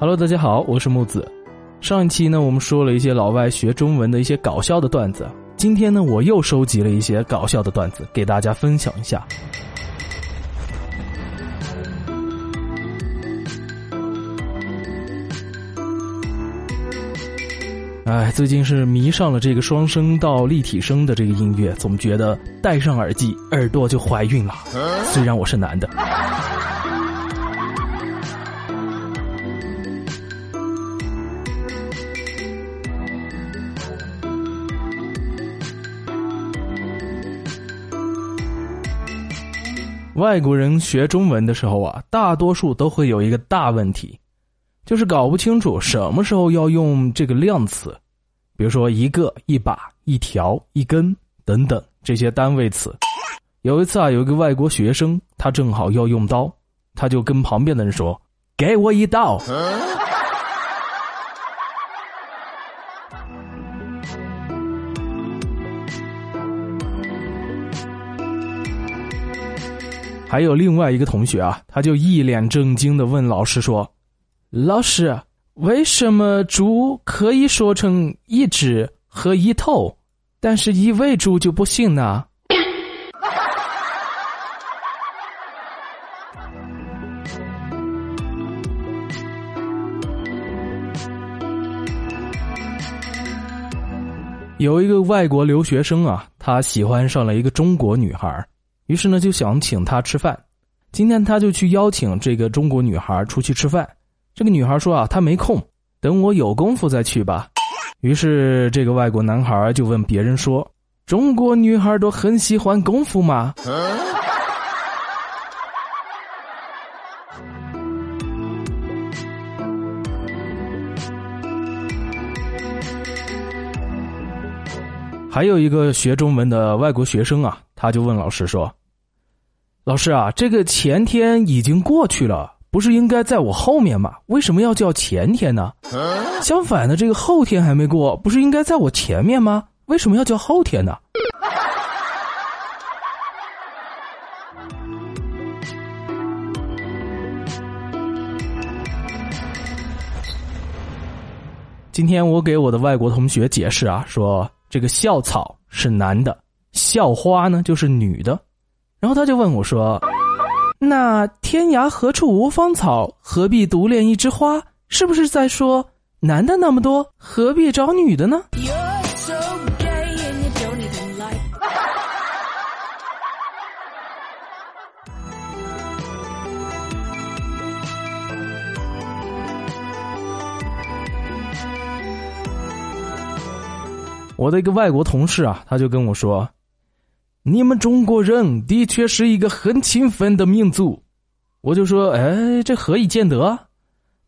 Hello，大家好，我是木子。上一期呢，我们说了一些老外学中文的一些搞笑的段子。今天呢，我又收集了一些搞笑的段子，给大家分享一下。哎，最近是迷上了这个双声道立体声的这个音乐，总觉得戴上耳机耳朵就怀孕了。虽然我是男的。外国人学中文的时候啊，大多数都会有一个大问题，就是搞不清楚什么时候要用这个量词，比如说一个、一把、一条、一根等等这些单位词。有一次啊，有一个外国学生，他正好要用刀，他就跟旁边的人说：“给我一刀。”还有另外一个同学啊，他就一脸正经的问老师说：“老师，为什么猪可以说成一只和一头，但是一喂猪就不行呢？” 有一个外国留学生啊，他喜欢上了一个中国女孩。于是呢，就想请她吃饭。今天他就去邀请这个中国女孩出去吃饭。这个女孩说啊，她没空，等我有功夫再去吧。于是这个外国男孩就问别人说：“中国女孩都很喜欢功夫吗？”还有一个学中文的外国学生啊，他就问老师说。老师啊，这个前天已经过去了，不是应该在我后面吗？为什么要叫前天呢？相反的，这个后天还没过，不是应该在我前面吗？为什么要叫后天呢？今天我给我的外国同学解释啊，说这个校草是男的，校花呢就是女的。然后他就问我说：“那天涯何处无芳草，何必独恋一枝花？是不是在说男的那么多，何必找女的呢？” 我的一个外国同事啊，他就跟我说。你们中国人的确是一个很勤奋的民族，我就说，哎，这何以见得？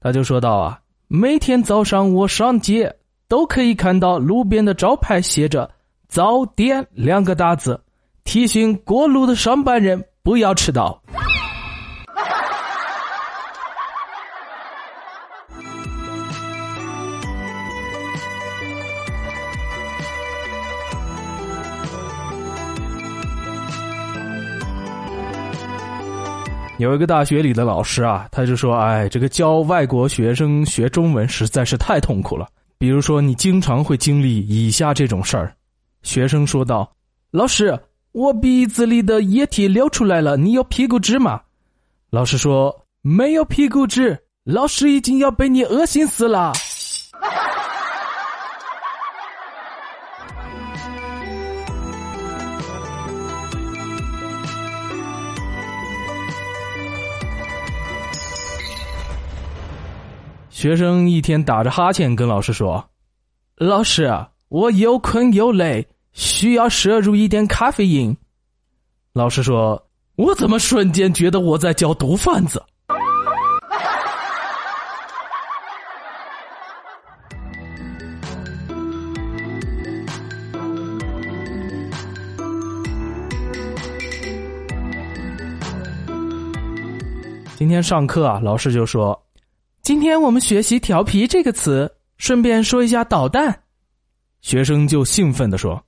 他就说道啊，每天早上我上街都可以看到路边的招牌写着“早点”两个大字，提醒过路的上班人不要迟到。有一个大学里的老师啊，他就说：“哎，这个教外国学生学中文实在是太痛苦了。比如说，你经常会经历以下这种事儿。”学生说道：“老师，我鼻子里的液体流出来了，你有屁股纸吗？”老师说：“没有屁股纸，老师已经要被你恶心死了。”学生一天打着哈欠跟老师说：“老师，我又困又累，需要摄入一点咖啡因。”老师说：“我怎么瞬间觉得我在教毒贩子？”今天上课啊，老师就说。今天我们学习“调皮”这个词，顺便说一下导弹。学生就兴奋的说：“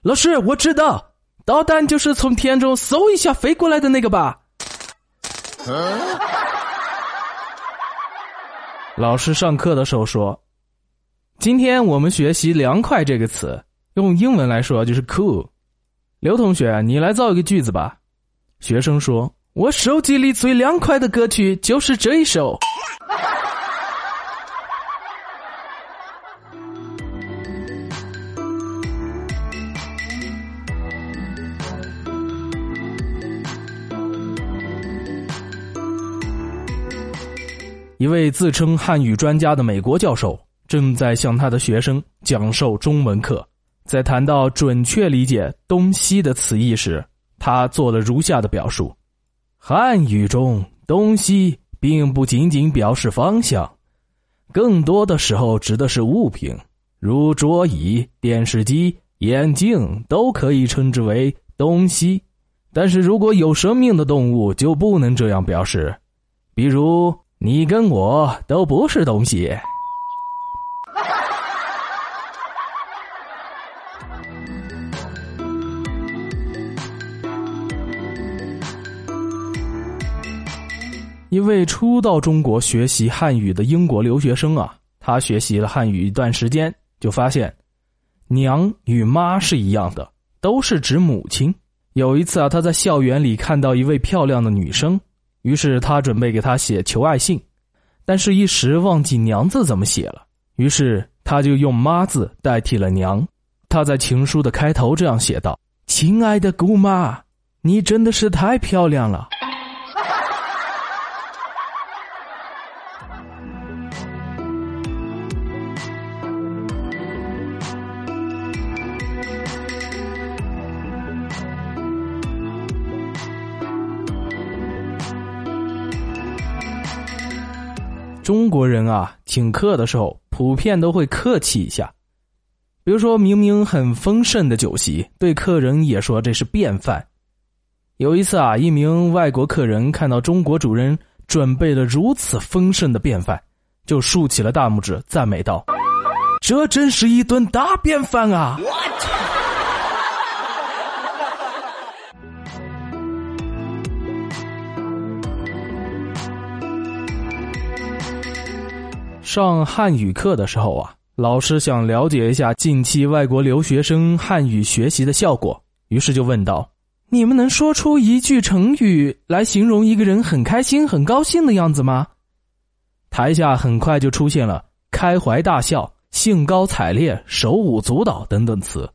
老师，我知道，导弹就是从天中嗖一下飞过来的那个吧？”老师上课的时候说：“今天我们学习‘凉快’这个词，用英文来说就是 ‘cool’。”刘同学，你来造一个句子吧。学生说：“我手机里最凉快的歌曲就是这一首。”一位自称汉语专家的美国教授正在向他的学生讲授中文课，在谈到准确理解“东西”的词义时，他做了如下的表述：汉语中“东西”并不仅仅表示方向，更多的时候指的是物品，如桌椅、电视机、眼镜都可以称之为东西。但是如果有生命的动物就不能这样表示，比如。你跟我都不是东西。一位初到中国学习汉语的英国留学生啊，他学习了汉语一段时间，就发现“娘”与“妈”是一样的，都是指母亲。有一次啊，他在校园里看到一位漂亮的女生。于是他准备给她写求爱信，但是一时忘记“娘”字怎么写了，于是他就用“妈”字代替了“娘”。他在情书的开头这样写道：“亲爱的姑妈，你真的是太漂亮了。”中国人啊，请客的时候普遍都会客气一下，比如说明明很丰盛的酒席，对客人也说这是便饭。有一次啊，一名外国客人看到中国主人准备了如此丰盛的便饭，就竖起了大拇指，赞美道：“这真是一顿大便饭啊！”上汉语课的时候啊，老师想了解一下近期外国留学生汉语学习的效果，于是就问道：“你们能说出一句成语来形容一个人很开心、很高兴的样子吗？”台下很快就出现了“开怀大笑”“兴高采烈”“手舞足蹈”等等词。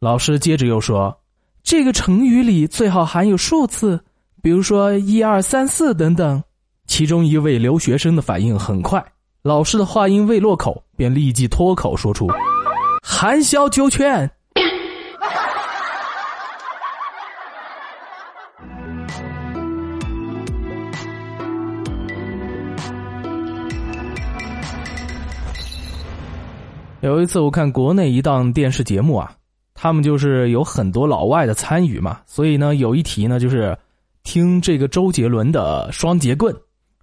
老师接着又说：“这个成语里最好含有数字，比如说一二三四等等。”其中一位留学生的反应很快。老师的话音未落口，便立即脱口说出：“含笑九泉。”有一次，我看国内一档电视节目啊，他们就是有很多老外的参与嘛，所以呢，有一题呢就是听这个周杰伦的《双截棍》。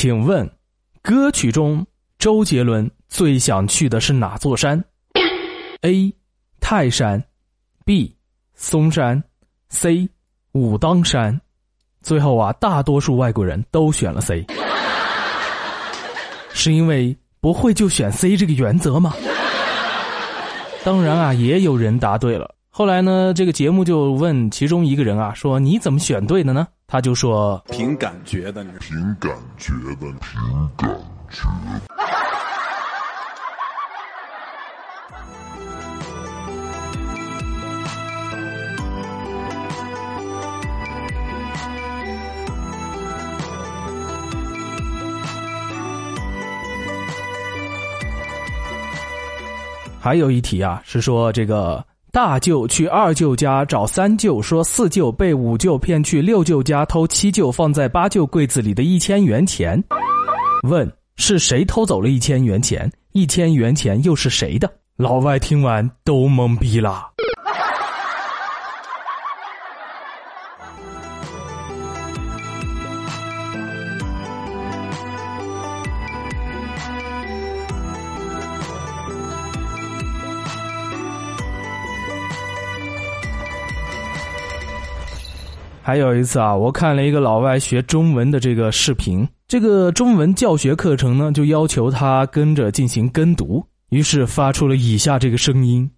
请问，歌曲中周杰伦最想去的是哪座山？A. 泰山，B. 嵩山，C. 武当山。最后啊，大多数外国人都选了 C，是因为不会就选 C 这个原则吗？当然啊，也有人答对了。后来呢，这个节目就问其中一个人啊，说你怎么选对的呢？他就说：“凭感觉的，凭感觉的，凭感觉。”还有一题啊，是说这个。大舅去二舅家找三舅，说四舅被五舅骗去六舅家偷七舅放在八舅柜子里的一千元钱。问是谁偷走了一千元钱？一千元钱又是谁的？老外听完都懵逼了。还有一次啊，我看了一个老外学中文的这个视频，这个中文教学课程呢，就要求他跟着进行跟读，于是发出了以下这个声音：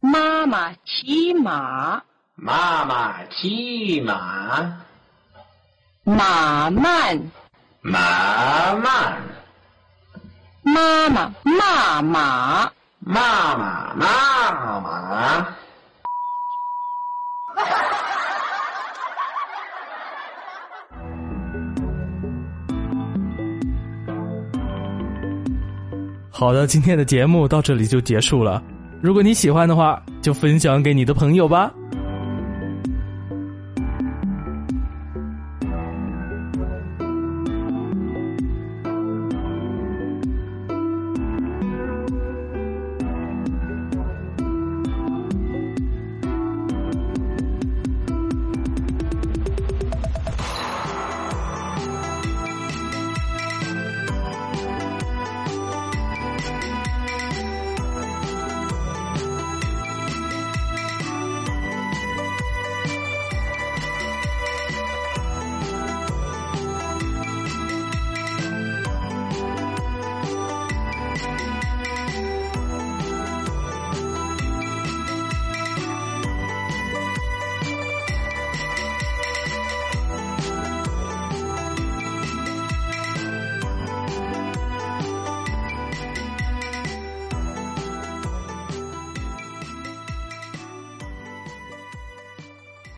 妈妈骑马，妈妈骑马，马。慢，马慢，妈妈骂马，妈妈骂马。好的，今天的节目到这里就结束了。如果你喜欢的话，就分享给你的朋友吧。